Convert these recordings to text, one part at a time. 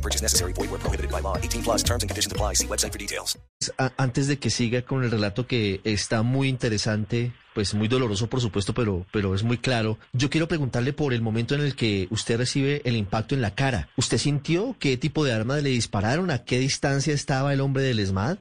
No purchase necessary. Void where prohibited by law. 18 plus terms and conditions apply. See website for details. A- Antes de que siga con el relato que está muy interesante, pues muy doloroso por supuesto, pero, pero es muy claro, yo quiero preguntarle por el momento en el que usted recibe el impacto en la cara. ¿Usted sintió qué tipo de arma le dispararon? ¿A qué distancia estaba el hombre del ESMAD?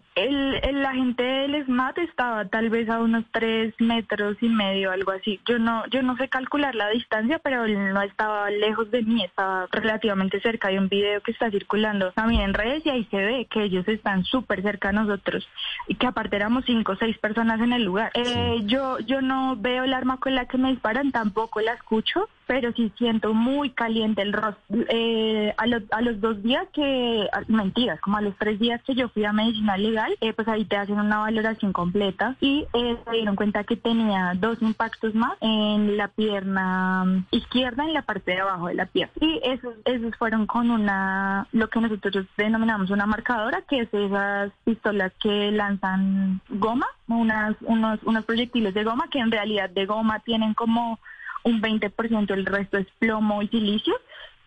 El agente del SMAT estaba tal vez a unos tres metros y medio, algo así. Yo no, yo no sé calcular la distancia, pero él no estaba lejos de mí, estaba relativamente cerca. Hay un video que está circulando también en redes y ahí se ve que ellos están súper cerca a nosotros y que aparte éramos cinco o seis personas en el lugar. Eh, yo, yo no veo el arma con la que me disparan, tampoco la escucho, pero sí siento muy caliente el rostro. Eh, a, los, a los dos días que, mentiras, como a los tres días que yo fui a medicina legal, eh, pues ahí te hacen una valoración completa y eh, se dieron cuenta que tenía dos impactos más en la pierna izquierda, en la parte de abajo de la pierna. Y esos, esos fueron con una, lo que nosotros denominamos una marcadora, que es esas pistolas que lanzan goma, unas, unos, unos proyectiles de goma que en realidad de goma tienen como un 20%, el resto es plomo y silicio,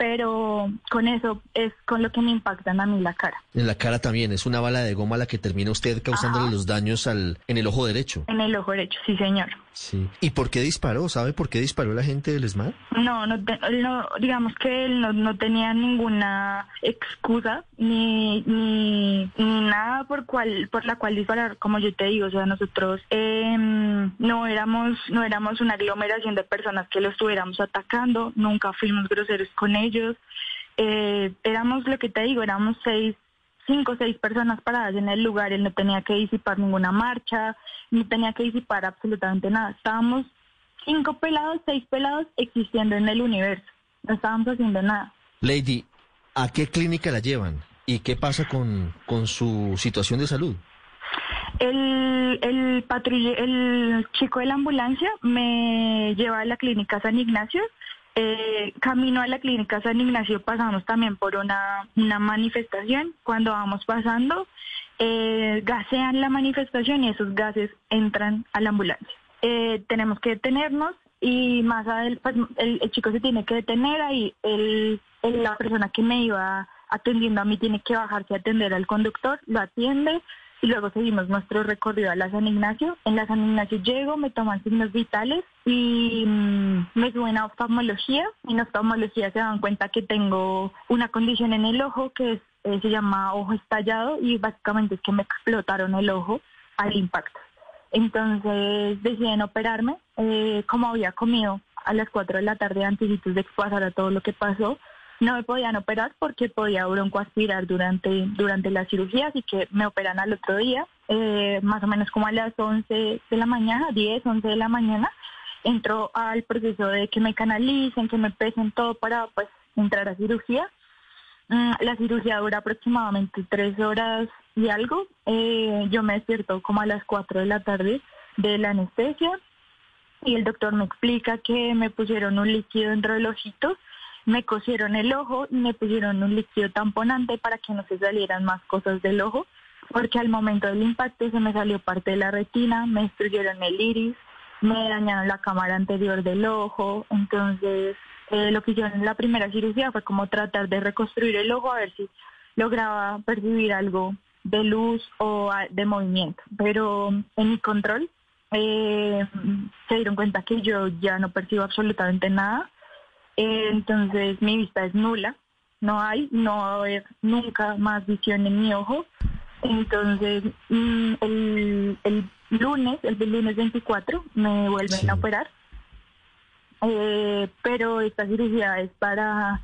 pero con eso es con lo que me impactan a mí la cara. En la cara también, es una bala de goma la que termina usted causándole los daños al, en el ojo derecho. En el ojo derecho, sí señor. Sí. ¿Y por qué disparó? ¿Sabe por qué disparó la gente del ESMAD? No, no, no, digamos que él no, no tenía ninguna excusa ni, ni, ni nada por cual, por la cual disparar, como yo te digo, o sea, nosotros em, no éramos, no éramos una aglomeración de personas que lo estuviéramos atacando, nunca fuimos groseros con ellos, eh, éramos lo que te digo, éramos seis cinco o seis personas paradas en el lugar, él no tenía que disipar ninguna marcha, no tenía que disipar absolutamente nada. Estábamos cinco pelados, seis pelados existiendo en el universo. No estábamos haciendo nada. Lady, ¿a qué clínica la llevan? ¿Y qué pasa con, con su situación de salud? El, el, patrulle- el chico de la ambulancia me lleva a la clínica San Ignacio. Eh, camino a la clínica San Ignacio pasamos también por una, una manifestación. Cuando vamos pasando, eh, gasean la manifestación y esos gases entran a la ambulancia. Eh, tenemos que detenernos y más adelante pues, el, chico se tiene que detener ahí. El- la persona que me iba atendiendo a mí tiene que bajarse a atender al conductor, lo atiende y luego seguimos nuestro recorrido a la San Ignacio. En la San Ignacio llego, me toman signos vitales y mm, me suben a oftalmología. En oftalmología se dan cuenta que tengo una condición en el ojo que eh, se llama ojo estallado y básicamente es que me explotaron el ojo al impacto. Entonces deciden operarme. Eh, como había comido a las 4 de la tarde antes de que pasara todo lo que pasó, no me podían operar porque podía broncoaspirar durante, durante la cirugía, así que me operan al otro día, eh, más o menos como a las 11 de la mañana, 10, 11 de la mañana. Entro al proceso de que me canalicen, que me pesen todo para pues entrar a cirugía. Mm, La cirugía dura aproximadamente tres horas y algo. Eh, yo me despierto como a las 4 de la tarde de la anestesia y el doctor me explica que me pusieron un líquido dentro del ojito, me cosieron el ojo y me pusieron un líquido tamponante para que no se salieran más cosas del ojo, porque al momento del impacto se me salió parte de la retina, me destruyeron el iris, me dañaron la cámara anterior del ojo, entonces eh, lo que hicieron en la primera cirugía fue como tratar de reconstruir el ojo a ver si lograba percibir algo de luz o de movimiento, pero en mi control eh, se dieron cuenta que yo ya no percibo absolutamente nada, eh, entonces mi vista es nula, no hay, no va a haber nunca más visión en mi ojo, entonces mm, el, el lunes, el lunes 24, me vuelven Sí. a operar, eh, pero esta cirugía es para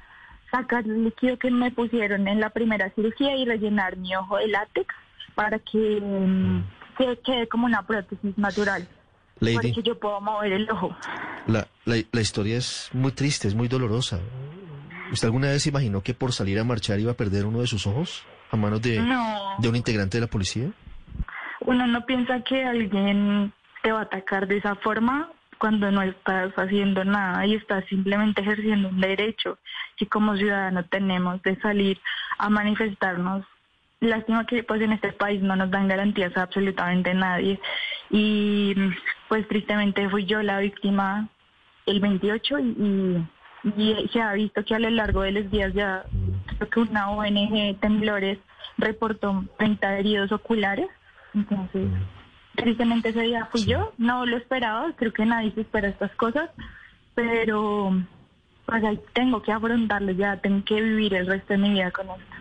sacar el líquido que me pusieron en la primera cirugía y rellenar mi ojo de látex para que, mm, que quede como una prótesis natural. Lady, Porque yo puedo mover el ojo. La, la, la historia es muy triste, es muy dolorosa. ¿Usted alguna vez imaginó que por salir a marchar iba a perder uno de sus ojos? a manos de, No. de un integrante de la policía? Uno no piensa que alguien te va a atacar de esa forma cuando no estás haciendo nada y estás simplemente ejerciendo un derecho que como ciudadano tenemos de salir a manifestarnos. Lástima que pues en este país no nos dan garantías a absolutamente nadie y pues tristemente fui yo la víctima el 28 y, y se ha visto que a lo largo de los días ya creo que una ONG Temblores reportó 30 heridos oculares. Entonces, tristemente ese día fui yo, no lo esperaba, creo que nadie se espera estas cosas, pero pues ahí tengo que afrontarlo ya, tengo que vivir el resto de mi vida con esto.